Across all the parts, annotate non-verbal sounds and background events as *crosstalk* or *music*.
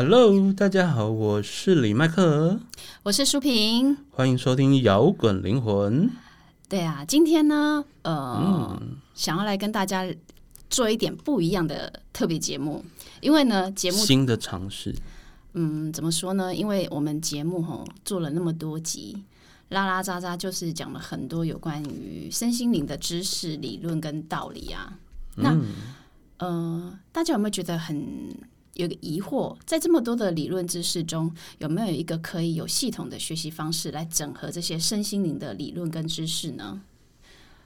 Hello，大家好，我是李麦克，我是舒平，欢迎收听摇滚灵魂。对啊，今天呢，呃，想要来跟大家做一点不一样的特别节目，因为呢，节目新的尝试，嗯，怎么说呢？因为我们节目吼做了那么多集，拉拉杂杂就是讲了很多有关于身心灵的知识、理论跟道理啊。那呃，大家有没有觉得很？有个疑惑，在这么多的理论知识中，有没有一个可以有系统的学习方式来整合这些身心灵的理论跟知识呢？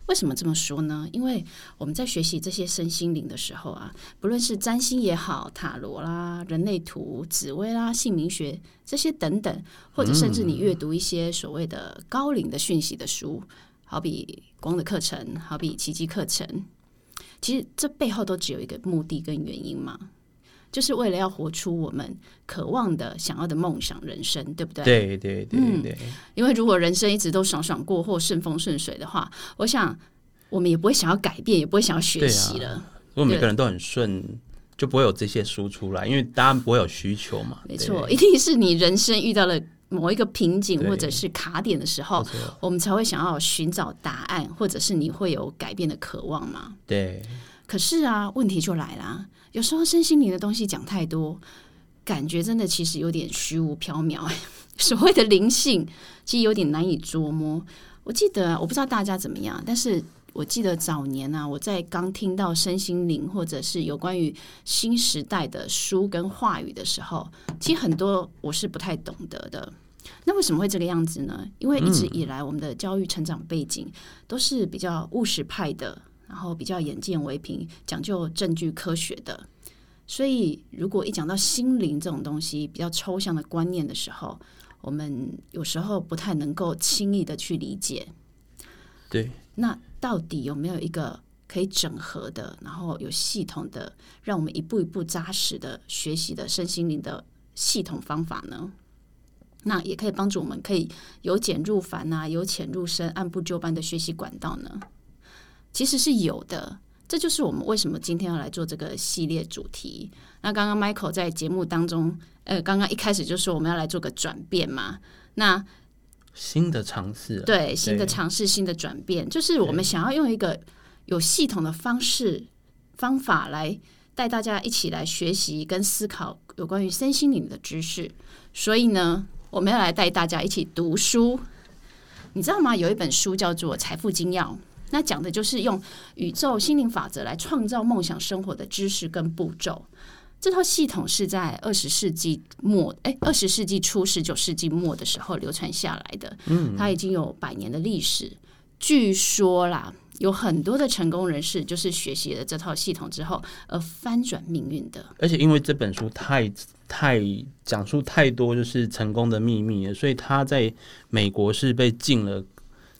为什么这么说呢？因为我们在学习这些身心灵的时候啊，不论是占星也好、塔罗啦、人类图、紫薇啦、姓名学这些等等，或者甚至你阅读一些所谓的高龄的讯息的书，好比光的课程，好比奇迹课程，其实这背后都只有一个目的跟原因嘛。就是为了要活出我们渴望的、想要的梦想人生，对不对？对对对对。因为如果人生一直都爽爽过或顺风顺水的话，我想我们也不会想要改变，也不会想要学习了。如果每个人都很顺，就不会有这些书出来，因为大家不会有需求嘛。没错，一定是你人生遇到了某一个瓶颈或者是卡点的时候，我们才会想要寻找答案，或者是你会有改变的渴望嘛？对。可是啊，问题就来了。有时候身心灵的东西讲太多，感觉真的其实有点虚无缥缈。*laughs* 所谓的灵性，其实有点难以捉摸。我记得，我不知道大家怎么样，但是我记得早年啊，我在刚听到身心灵或者是有关于新时代的书跟话语的时候，其实很多我是不太懂得的。那为什么会这个样子呢？因为一直以来我们的教育成长背景都是比较务实派的。然后比较眼见为凭，讲究证据科学的，所以如果一讲到心灵这种东西比较抽象的观念的时候，我们有时候不太能够轻易的去理解。对，那到底有没有一个可以整合的，然后有系统的，让我们一步一步扎实的学习的身心灵的系统方法呢？那也可以帮助我们可以由简入繁啊，由浅入深，按部就班的学习管道呢？其实是有的，这就是我们为什么今天要来做这个系列主题。那刚刚 Michael 在节目当中，呃，刚刚一开始就说我们要来做个转变嘛。那新的尝试，对，新的尝试，新的转变，就是我们想要用一个有系统的方式方法来带大家一起来学习跟思考有关于身心灵的知识。所以呢，我们要来带大家一起读书。你知道吗？有一本书叫做《财富精要》。那讲的就是用宇宙心灵法则来创造梦想生活的知识跟步骤。这套系统是在二十世纪末，哎，二十世纪初、十九世纪末的时候流传下来的。嗯，它已经有百年的历史。据说啦，有很多的成功人士就是学习了这套系统之后而翻转命运的。而且因为这本书太太讲述太多就是成功的秘密了，所以他在美国是被禁了。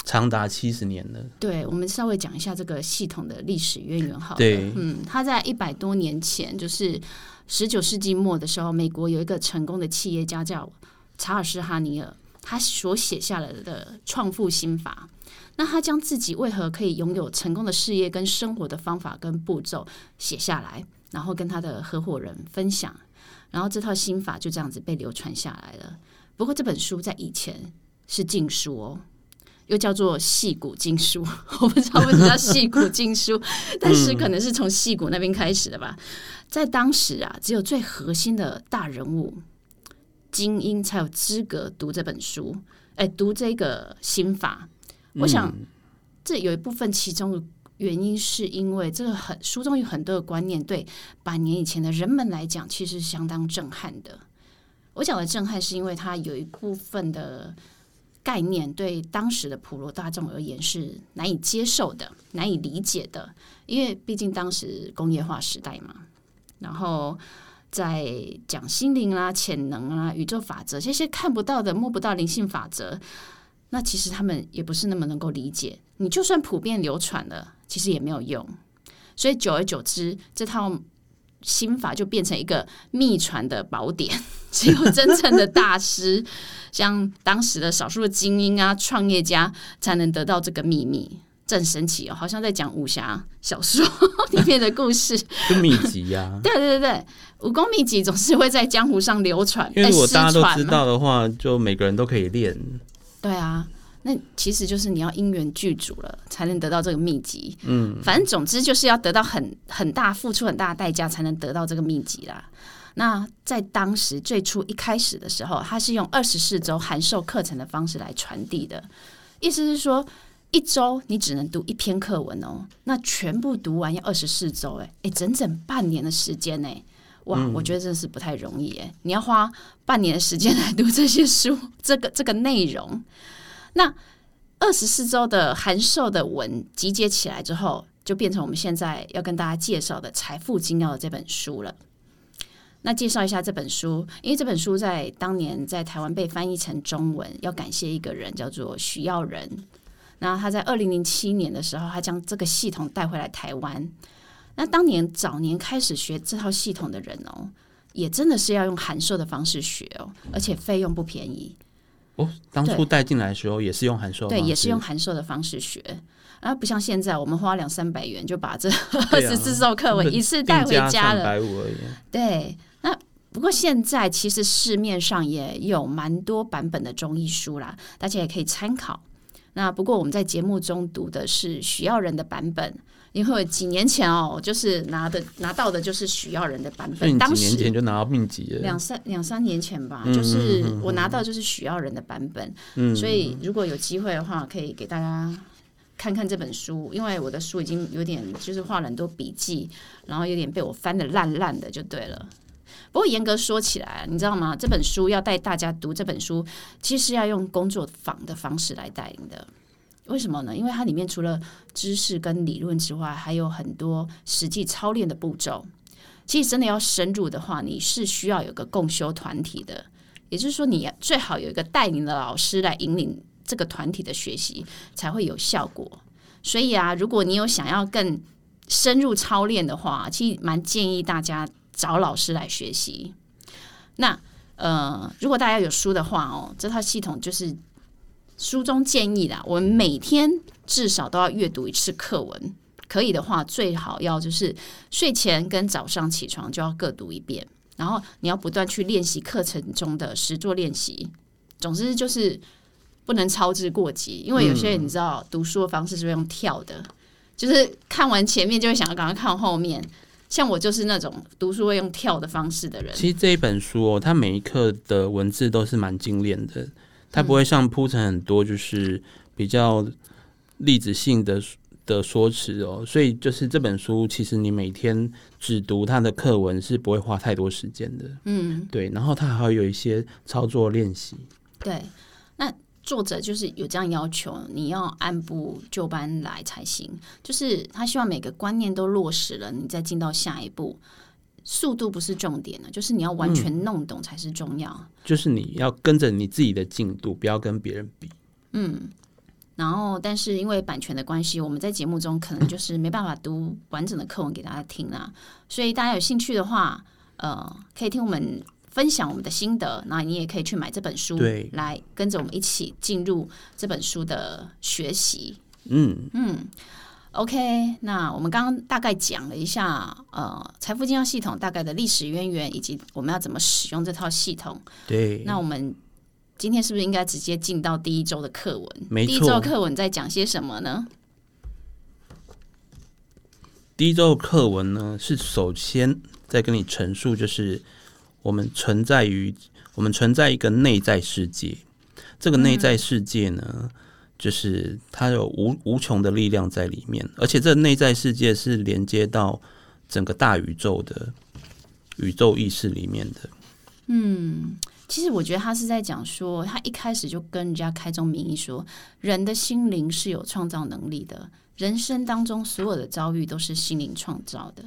长达七十年了。对，我们稍微讲一下这个系统的历史渊源。好，对，嗯，他在一百多年前，就是十九世纪末的时候，美国有一个成功的企业家叫查尔斯·哈尼尔，他所写下来的创富心法。那他将自己为何可以拥有成功的事业跟生活的方法跟步骤写下来，然后跟他的合伙人分享，然后这套心法就这样子被流传下来了。不过这本书在以前是禁书哦。又叫做戏骨经书，我不知道为什么叫戏骨 *laughs* 经书，但是可能是从戏骨那边开始的吧。在当时啊，只有最核心的大人物、精英才有资格读这本书，哎，读这个心法。我想这有一部分其中的原因，是因为这个很书中有很多的观念，对百年以前的人们来讲，其实相当震撼的。我讲的震撼，是因为它有一部分的。概念对当时的普罗大众而言是难以接受的、难以理解的，因为毕竟当时工业化时代嘛。然后在讲心灵啦、潜能啊、宇宙法则这些看不到的、摸不到灵性法则，那其实他们也不是那么能够理解。你就算普遍流传了，其实也没有用。所以久而久之，这套。心法就变成一个秘传的宝典，*laughs* 只有真正的大师，*laughs* 像当时的少数的精英啊、创业家，才能得到这个秘密。这很神奇哦，好像在讲武侠小说 *laughs* 里面的故事。就秘籍呀、对对对对，武功秘籍总是会在江湖上流传，因为如果哎失大家都知道的话，就每个人都可以练。对啊，那其实就是你要因缘具足了，才能得到这个秘籍。嗯，反正总之就是要得到很很大付出很大的代价，才能得到这个秘籍啦。那在当时最初一开始的时候，它是用二十四周函授课程的方式来传递的，意思是说。一周你只能读一篇课文哦，那全部读完要二十四周，哎哎，整整半年的时间呢，哇，我觉得真的是不太容易哎，你要花半年的时间来读这些书，这个这个内容，那二十四周的函授的文集结起来之后，就变成我们现在要跟大家介绍的《财富精要》的这本书了。那介绍一下这本书，因为这本书在当年在台湾被翻译成中文，要感谢一个人叫做许耀仁。那他在二零零七年的时候，他将这个系统带回来台湾。那当年早年开始学这套系统的人哦，也真的是要用函授的方式学哦，而且费用不便宜。哦，当初带进来的时候也是用函授的对，方式，也是用函授的方式学，啊不像现在我们花两三百元就把这二 *laughs* 十四周课文一次带回家了。百五而已。对，那不过现在其实市面上也有蛮多版本的中医书啦，大家也可以参考。那不过我们在节目中读的是许耀仁的版本，因为几年前哦，就是拿的拿到的就是许耀仁的版本，当几年前时。就拿到秘籍了，两三两三年前吧，嗯就是我拿到就是许耀仁的版本，所以如果有机会的话，可以给大家看看这本书，因为我的书已经有点就是画了很多笔记，然后有点被我翻的烂烂的，就对了。不过严格说起来，你知道吗？这本书要带大家读这本书，其实要用工作坊的方式来带领的。为什么呢？因为它里面除了知识跟理论之外，还有很多实际操练的步骤。其实真的要深入的话，你是需要有个共修团体的，也就是说，你最好有一个带领的老师来引领这个团体的学习，才会有效果。所以啊，如果你有想要更深入操练的话，其实蛮建议大家找老师来学习。那呃，如果大家有书的话哦，这套系统就是书中建议啦，我们每天至少都要阅读一次课文。可以的话，最好要就是睡前跟早上起床就要各读一遍，然后你要不断去练习课程中的实作练习。总之就是不能操之过急，因为有些人你知道读书的方式是会用跳的，就是看完前面就会想要赶快看后面。像我就是那种读书会用跳的方式的人。其实这一本书哦，它每一课的文字都是蛮精炼的，它不会像铺陈很多就是比较例子性的的说辞哦，所以就是这本书其实你每天只读它的课文是不会花太多时间的，嗯，对，然后它还会有一些操作练习，对。那作者就是有这样要求，你要按部就班来才行。就是他希望每个观念都落实了，你再进到下一步。速度不是重点的，就是你要完全弄懂才是重要。就是你要跟着你自己的进度，不要跟别人比。嗯然后，但是因为版权的关系，我们在节目中可能就是没办法读完整的课文给大家听啦。所以大家有兴趣的话，呃，可以听我们分享我们的心得，那你也可以去买这本书，对来跟着我们一起进入这本书的学习。嗯嗯，OK，那我们刚刚大概讲了一下，呃，财富金融系统大概的历史渊源，以及我们要怎么使用这套系统。对，那我们今天是不是应该直接进到第一周的课文？没第一周课文在讲些什么呢？第一周课文呢，是首先在跟你陈述，就是我们存在于我们存在一个内在世界，这个内在世界呢，就是它有无无穷的力量在里面，而且这内在世界是连接到整个大宇宙的宇宙意识里面的。嗯其实我觉得他是在讲说，他一开始就跟人家开宗明义说，人的心灵是有创造能力的，人生当中所有的遭遇都是心灵创造的。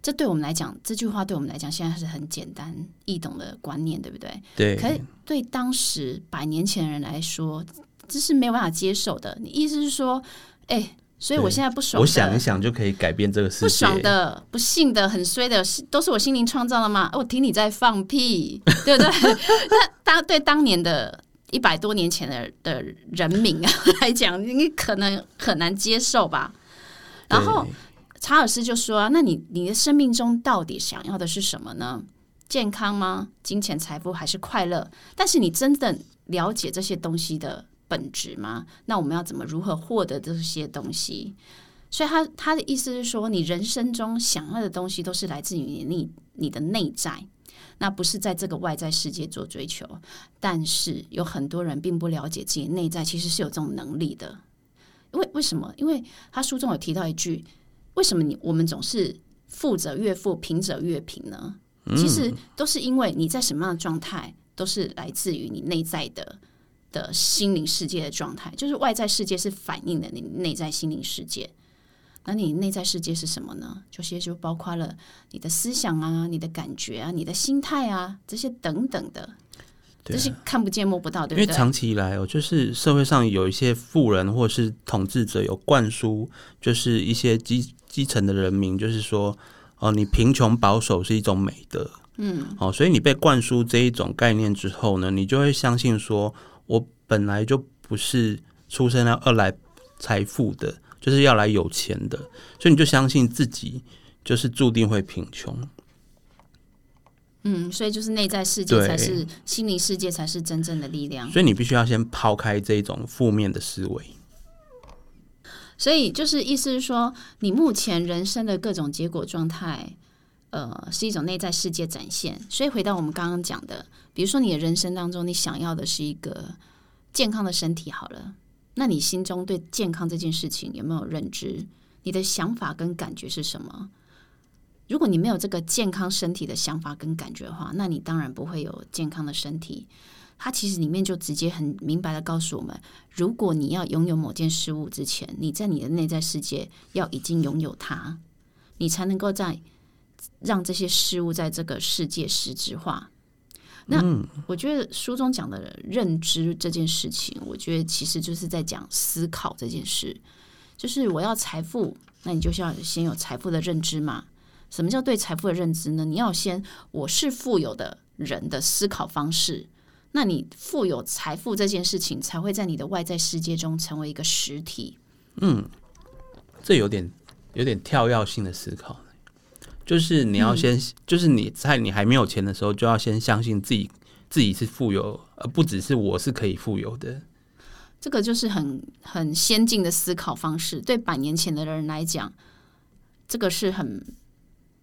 这对我们来讲，这句话对我们来讲现在是很简单易懂的观念，对不对？对，可是对当时百年前的人来说，这是没有办法接受的。你意思是说，哎、所以我现在不爽，我想一想就可以改变这个世界。不爽的、不幸的、很衰的，是都是我心灵创造的吗？哦我听你在放屁，*laughs* 对不对？那当对当年的一百多年前的的人民啊 *laughs* 来讲，你可能很难接受吧。然后查尔斯就说、啊：“那你你的生命中到底想要的是什么呢？健康吗？金钱、财富还是快乐？但是你真的了解这些东西的本质吗？那我们要怎么如何获得这些东西？所以他他的意思是说，你人生中想要的东西都是来自于你你的内在，那不是在这个外在世界做追求。但是有很多人并不了解自己内在其实是有这种能力的。因为为什么？因为他书中有提到一句。为什么你我们总是富者越富，贫者越贫呢？其实都是因为你在什么样的状态，都是来自于你内在的的心灵世界的状态。就是外在世界是反映的你内在心灵世界。那你内在世界是什么呢？这些就包括了你的思想啊、你的感觉啊、你的心态啊这些等等的，这些看不见摸不到，对不对？因为长期以来哦，就是社会上有一些富人或是统治者有灌输，就是一些基基层的人民，就是说，哦，你贫穷保守是一种美德，嗯，哦，所以你被灌输这一种概念之后呢，你就会相信说，我本来就不是出生要要来财富的，就是要来有钱的，所以你就相信自己就是注定会贫穷。嗯，所以就是内在世界才是心灵世界才是真正的力量。所以你必须要先抛开这种负面的思维。所以就是意思是说，你目前人生的各种结果状态，呃，是一种内在世界展现。所以回到我们刚刚讲的，比如说你的人生当中，你想要的是一个健康的身体，好了，那你心中对健康这件事情有没有认知？你的想法跟感觉是什么？如果你没有这个健康身体的想法跟感觉的话，那你当然不会有健康的身体。它其实里面就直接很明白的告诉我们，如果你要拥有某件事物之前，你在你的内在世界要已经拥有它，你才能够在让这些事物在这个世界实质化。那我觉得书中讲的认知这件事情，我觉得其实就是在讲思考这件事。就是我要财富，那你就是要先有财富的认知嘛。什么叫对财富的认知呢？你要先我是富有的人的思考方式。那你富有财富这件事情，才会在你的外在世界中成为一个实体。嗯这有点有点跳跃性的思考，就是你要先，就是你在你还没有钱的时候，就要先相信自己自己是富有，而不只是我是可以富有的。这个就是很很先进的思考方式，对百年前的人来讲，这个是很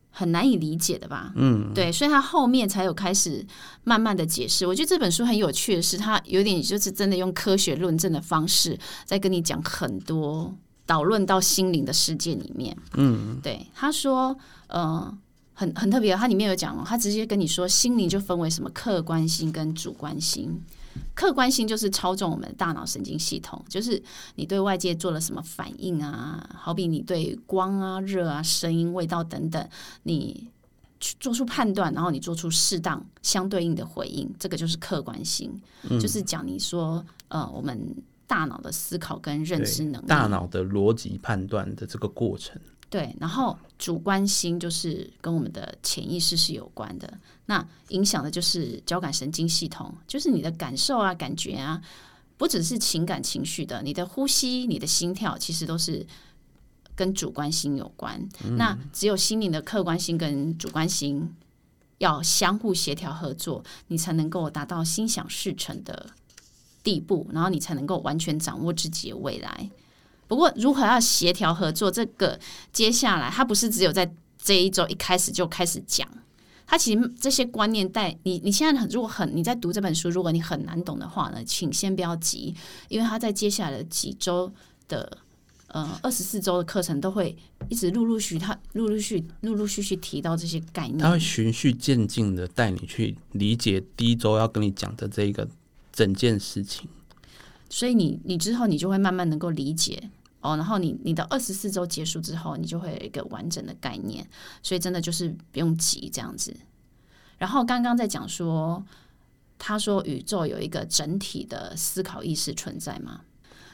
很难以理解的吧？嗯，对，所以他后面才有开始慢慢的解释。我觉得这本书很有趣的是，他有点就是真的用科学论证的方式，在跟你讲很多导论到心灵的世界里面。嗯，对，他说，呃。很很特别，他里面有讲哦，他直接跟你说，心灵就分为什么客观心跟主观心。客观性就是操纵我们的大脑神经系统，就是你对外界做了什么反应啊，好比你对光啊、热啊、声音、味道等等，你去做出判断，然后你做出适当相对应的回应，这个就是客观性，就是讲你说呃，我们大脑的思考跟认知能力，大脑的逻辑判断的这个过程。对，然后主观心就是跟我们的潜意识是有关的，那影响的就是交感神经系统，就是你的感受啊、感觉啊，不只是情感情绪的，你的呼吸、你的心跳，其实都是跟主观心有关。那只有心灵的客观心跟主观心要相互协调合作，你才能够达到心想事成的地步，然后你才能够完全掌握自己的未来。不过，如何要协调合作，这个接下来它不是只有在这一周一开始就开始讲，它其实这些观念带你，你现在很如果很你在读这本书，如果你很难懂的话呢，请先不要急，因为它在接下来的几周的呃二十四周的课程都会一直陆陆续他陆陆续陆陆续续提到这些概念，他会循序渐进的带你去理解第一周要跟你讲的这一个整件事情。所以你你之后你就会慢慢能够理解。哦，然后你你的二十四周结束之后，你就会有一个完整的概念，所以真的就是不用急这样子。然后刚刚在讲说，他说宇宙有一个整体的思考意识存在嘛，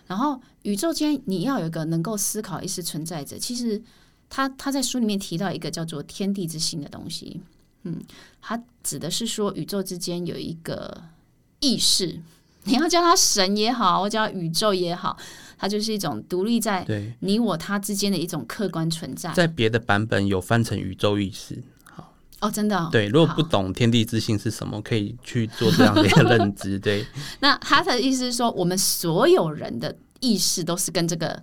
然后宇宙间你要有一个能够思考意识存在着，其实他他在书里面提到一个叫做天地之心的东西，嗯，他指的是说宇宙之间有一个意识。你要叫它神也好，或叫它宇宙也好，它就是一种独立在，你我他之间的一种客观存在。在别的版本有翻成宇宙意识。哦，真的、哦。对，如果不懂天地之性是什么，可以去做这样的一个认知。对，*laughs* 那他的意思是说，我们所有人的意识都是跟这个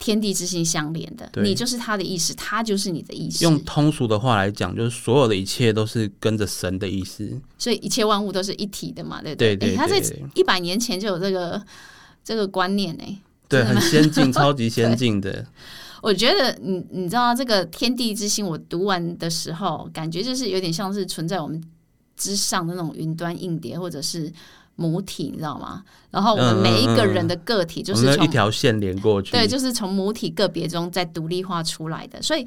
天地之心相连的。你就是他的意识，他就是你的意识。用通俗的话来讲，就是所有的一切都是跟着神的意思。所以一切万物都是一体的嘛，对不对对诶他在一百年前就有这个这个观念呢、对，很先进，*laughs* 超级先进的。我觉得你你知道这个天地之心，我读完的时候，感觉就是有点像是存在我们之上的那种云端硬碟，或者是母体，你知道吗？然后我们每一个嗯人的个体就是从一条线连过去。对，就是从母体个别中再独立化出来的，所以。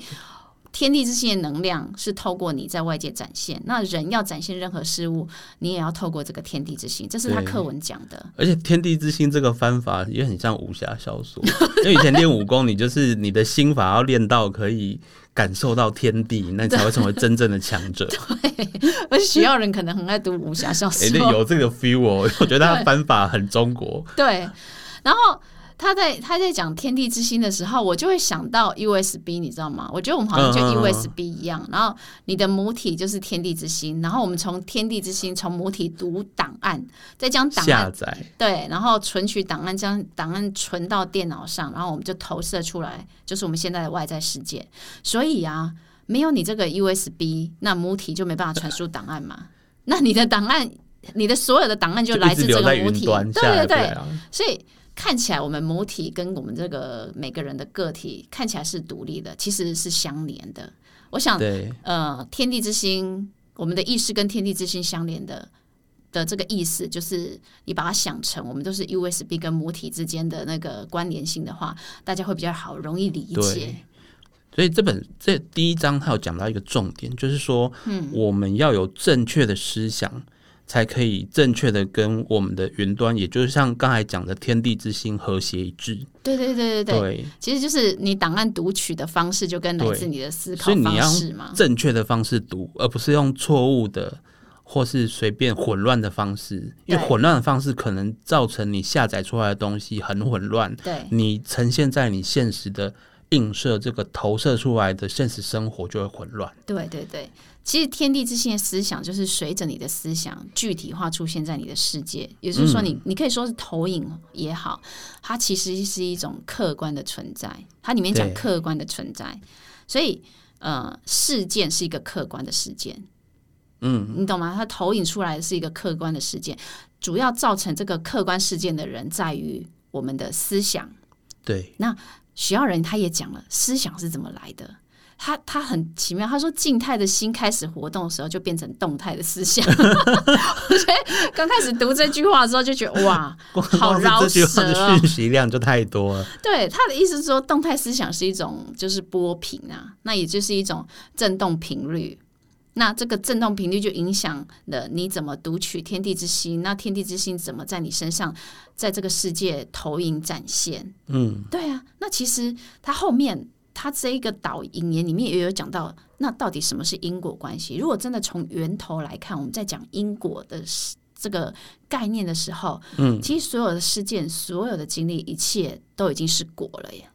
天地之心的能量是透过你在外界展现，那人要展现任何事物，你也要透过这个天地之心，这是他对课文讲的。而且天地之心这个翻法也很像武侠小说，*laughs* 因为以前练武功，你就是你的心法要练到可以感受到天地，那你才会成为真正的强者。*laughs* 而且学校人可能很爱读武侠小哎、说，那有这个 feel 哦，我觉得他对翻法很中国。对，然后他在他在讲天地之心的时候，我就会想到 USB，你知道吗？我觉得我们好像就嗯嗯嗯 USB 一样，然后你的母体就是天地之心，然后我们从天地之心从母体读档案，再将档案下载，对，然后存取档案，将档案存到电脑上，然后我们就投射出来，就是我们现在的外在世界。所以啊，没有你这个 USB，那母体就没办法传输档案嘛。那你的档案，你的所有的档案就来自这个母体，对对对。所以看起来我们母体跟我们这个每个人的个体看起来是独立的，其实是相连的。我想，对，呃，天地之心，我们的意识跟天地之心相连的的这个意思，就是你把它想成我们都是 USB 跟母体之间的那个关联性的话，大家会比较好容易理解。所以这本这第一章，它有讲到一个重点，就是说，嗯我们要有正确的思想，才可以正确的跟我们的云端，也就是像刚才讲的天地之心和谐一致。对对对对对，对，其实就是你档案读取的方式，就跟来自你的思考方式嘛。正确的方式读，而不是用错误的或是随便混乱的方式，因为混乱的方式可能造成你下载出来的东西很混乱，对你呈现在你现实的映射这个投射出来的现实生活就会混乱。对对对，其实天地之心的思想就是随着你的思想具体化出现在你的世界，也就是说你，你可以说是投影也好，它其实是一种客观的存在。它里面讲客观的存在，所以呃，事件是一个客观的事件，嗯，你懂吗？它投影出来的是一个客观的事件，主要造成这个客观事件的人在于我们的思想。对，那许耀仁他也讲了思想是怎么来的。他他很奇妙，他说静态的心开始活动的时候，就变成动态的思想。*laughs* 我觉得刚开始读这句话的时候，就觉得哇，*laughs* 光好饶舌哦讯息量就太多了。对他的意思是说，动态思想是一种就是波频啊，那也就是一种振动频率。那这个振动频率就影响了你怎么读取天地之心，那天地之心怎么在你身上，在这个世界投影展现？嗯，对啊，那其实他后面它这一个导引言里面也有讲到，那到底什么是因果关系？如果真的从源头来看，我们在讲因果的这个概念的时候，嗯，其实所有的事件、所有的经历，一切都已经是果了耶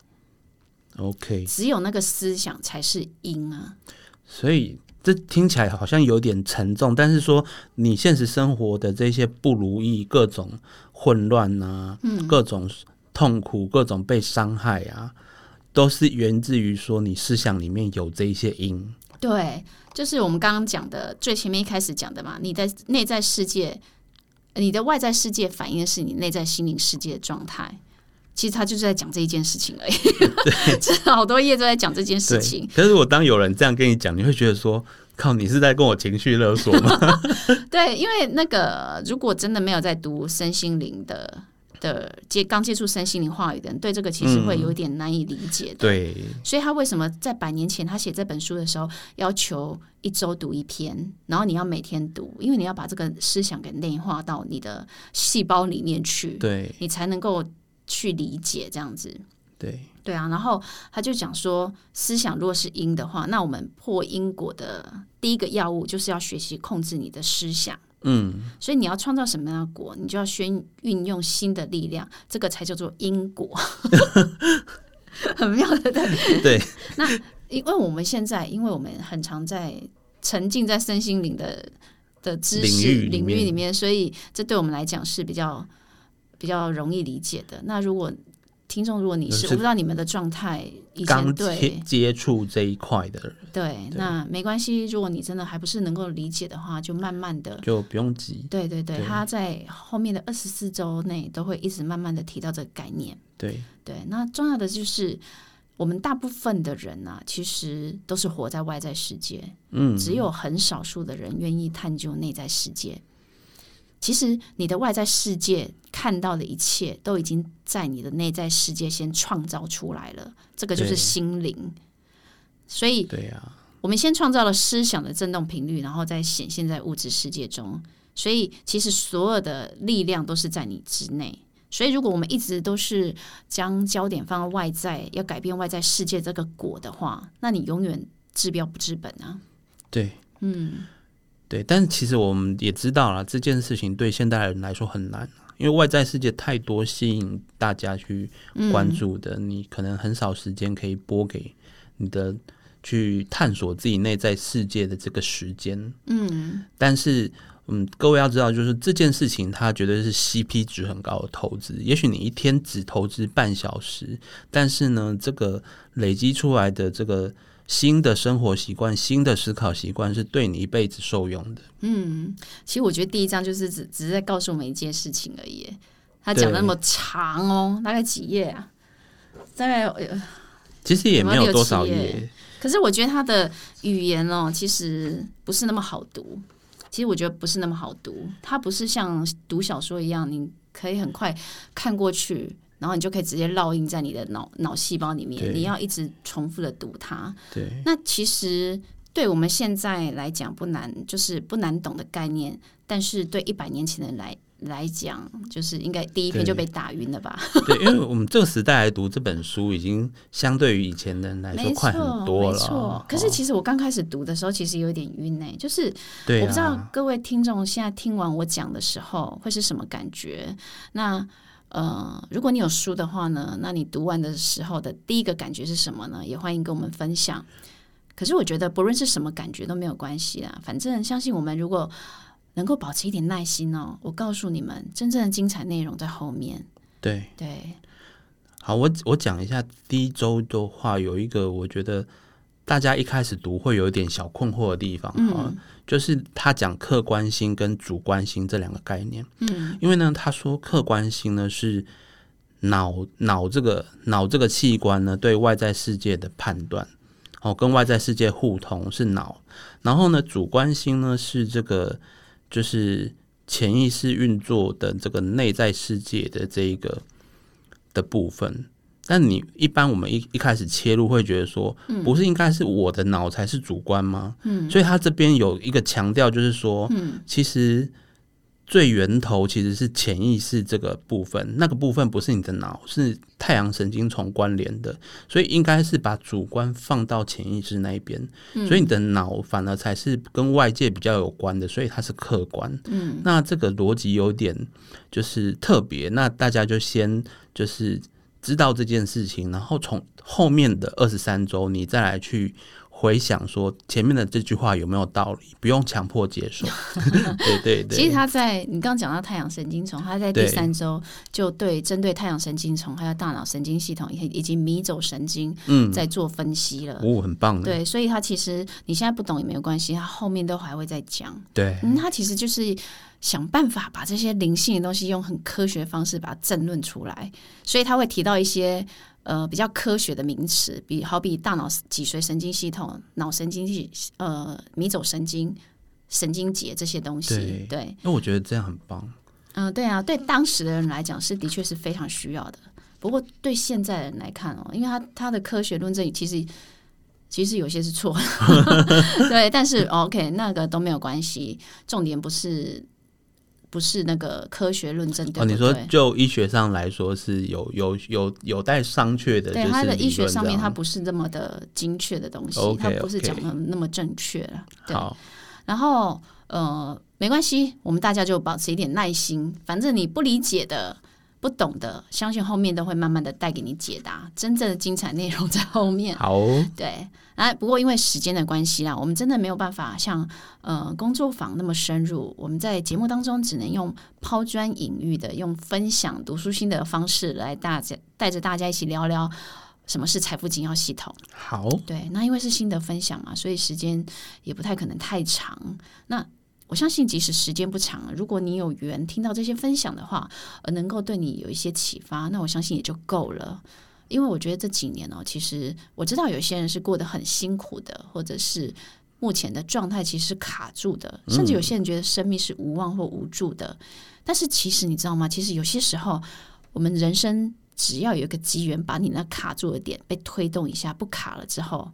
，OK，只有那个思想才是因啊。所以这听起来好像有点沉重，但是说你现实生活的这些不如意、各种混乱啊，嗯各种痛苦、各种被伤害啊，都是源自于说你思想里面有这一些因。对，就是我们刚刚讲的最前面一开始讲的嘛，你的内在世界，你的外在世界反映的是你内在心灵世界的状态。其实他就是在讲这一件事情而已，这 *laughs* 好多页都在讲这件事情。，可是我当有人这样跟你讲，你会觉得说，靠，你是在跟我情绪勒索吗？*laughs* 对，因为那个如果真的没有在读身心灵的的接刚接触身心灵话语的人，对这个其实会有点难以理解的。对，所以他为什么在百年前他写这本书的时候，要求一周读一篇，然后你要每天读，因为你要把这个思想给内化到你的细胞里面去，对，你才能够去理解这样子。对，对啊，然后他就讲说，思想若是因的话，那我们破因果的第一个药物就是要学习控制你的思想。嗯，所以你要创造什么样的果，你就要先运用新的力量，这个才叫做因果，*laughs* 很妙的对。对，因为我们现在，因为我们很常在沉浸在身心灵的的知识领域领域里面，所以这对我们来讲是比较比较容易理解的。那如果听众，如果你是是我不知道你们的状态，以前刚接对接触这一块的人对，那没关系。如果你真的还不是能够理解的话，就慢慢的。就不用急。对对对，他在后面的二十四周内都会一直慢慢的提到这个概念。对，对，那重要的就是我们大部分的人啊，其实都是活在外在世界，嗯，只有很少数的人愿意探究内在世界。其实你的外在世界看到的一切，都已经在你的内在世界先创造出来了，这个就是心灵。所以对呀、我们先创造了思想的振动频率，然后再显现在物质世界中。所以其实所有的力量都是在你之内。所以如果我们一直都是将焦点放在外在，要改变外在世界这个果的话，那你永远治标不治本啊。对，嗯，对，但是其实我们也知道了，这件事情对现代人来说很难，因为外在世界太多吸引大家去关注的，你可能很少时间可以拨给你的去探索自己内在世界的这个时间。嗯，但是。嗯，各位要知道，就是这件事情，它绝对是 CP 值很高的投资。也许你一天只投资半小时，但是呢，这个累积出来的这个新的生活习惯、新的思考习惯，是对你一辈子受用的。嗯其实我觉得第一章就是只只是在告诉我们一件事情而已。他讲那么长哦，大概几页啊？大概呃其实也没有多少页，可是我觉得他的语言哦，其实不是那么好读。其实我觉得不是那么好读，它不是像读小说一样，你可以很快看过去，然后你就可以直接烙印在你的脑脑细胞里面。你要一直重复的读它。对那其实对我们现在来讲不难，就是不难懂的概念，但是对一百年前的人来来讲，就是应该第一篇就被打晕了吧？*laughs* 对，因为我们这个时代来读这本书，已经相对于以前的人来说没快很错，多了没错哦。。可是其实我刚开始读的时候，其实有点晕呢、就是我不知道啊，各位听众现在听完我讲的时候会是什么感觉？那呃，如果你有书的话呢，那你读完的时候的第一个感觉是什么呢？也欢迎跟我们分享。可是我觉得不论是什么感觉都没有关系啦，反正相信我们如果能够保持一点耐心哦，我告诉你们，真正的精彩内容在后面。对。对，好，我我讲一下第一周的话，有一个我觉得大家一开始读会有一点小困惑的地方，嗯，就是他讲客观心跟主观心这两个概念，嗯，因为呢，他说客观心呢是脑脑这个脑这个器官呢对外在世界的判断，哦，跟外在世界互通是脑，然后呢，主观心呢是这个就是潜意识运作的这个内在世界的这一个的部分。但你一般我们一一开始切入会觉得说，不是应该是我的脑才是主观吗？嗯，所以他这边有一个强调，就是说，嗯，其实最源头其实是潜意识这个部分，那个部分不是你的脑，是太阳神经丛关联的，所以应该是把主观放到潜意识那一边，所以你的脑反而才是跟外界比较有关的，所以它是客观。嗯，那这个逻辑有点就是特别，那大家就先就是。知道这件事情，然后从后面的二十三周，你再来去回想说前面的这句话有没有道理，不用强迫接受。*laughs* 对对对，其实他在你刚刚讲到太阳神经丛，他在第三周就对针对太阳神经丛还有大脑神经系统以以及迷走神经嗯，在做分析了。哦，很棒的，对，所以他其实你现在不懂也没有关系，他后面都还会再讲。对嗯，他其实就是想办法把这些灵性的东西用很科学的方式把它证论出来，所以他会提到一些呃比较科学的名词，比好比大脑脊髓神经系统、脑神经系呃迷走神经、神经节这些东西。对对，因为我觉得这样很棒。嗯、对啊，对当时的人来讲是的确是非常需要的。不过对现在人来看哦，因为他他的科学论证其实其实有些是错的，*laughs* 对，但是 OK 那个都没有关系，重点不是不是那个科学论证对哦，不对？你说就医学上来说是有有有有待商榷的，对它的医学上面，它不是那么的精确的东西它不是讲的那么正确了。对，好，然后呃，没关系，我们大家就保持一点耐心。反正你不理解的、不懂的，相信后面都会慢慢的带给你解答。真正的精彩内容在后面。好，对，啊，不过因为时间的关系啦，我们真的没有办法像呃工作坊那么深入。我们在节目当中只能用抛砖引玉的，用分享读书心得的方式来大家带着大家一起聊聊什么是财富紧要系统。好，对，那因为是新的分享嘛，所以时间也不太可能太长。那我相信，即使时间不长，如果你有缘听到这些分享的话，呃，能够对你有一些启发，那我相信也就够了。因为我觉得这几年哦，其实我知道有些人是过得很辛苦的，或者是目前的状态其实是卡住的，甚至有些人觉得生命是无望或无助的。但是其实你知道吗？其实有些时候，我们人生只要有一个机缘，把你那卡住的点被推动一下，不卡了之后。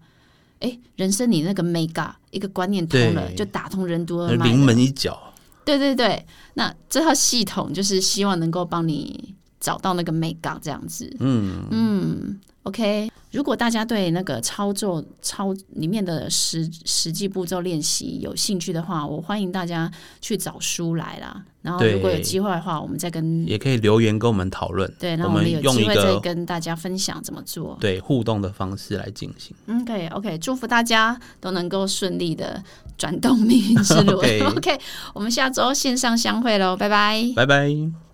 哎，人生你那个 mega 一个观念通了，就打通任督二脉，临门一脚。对对对，那这套系统就是希望能够帮你找到那个 mega 这样子。嗯嗯，OK。如果大家对那个操作操里面的实实际步骤练习有兴趣的话，我欢迎大家去找书来啦。然后如果有机会的话，我们再跟也可以留言跟我们讨论。对，那我们有机会再跟大家分享怎么做。对，互动的方式来进行。嗯，可以。OK，祝福大家都能够顺利的转动命运之路。*laughs* OK，我们下周线上相会喽，拜拜，拜拜。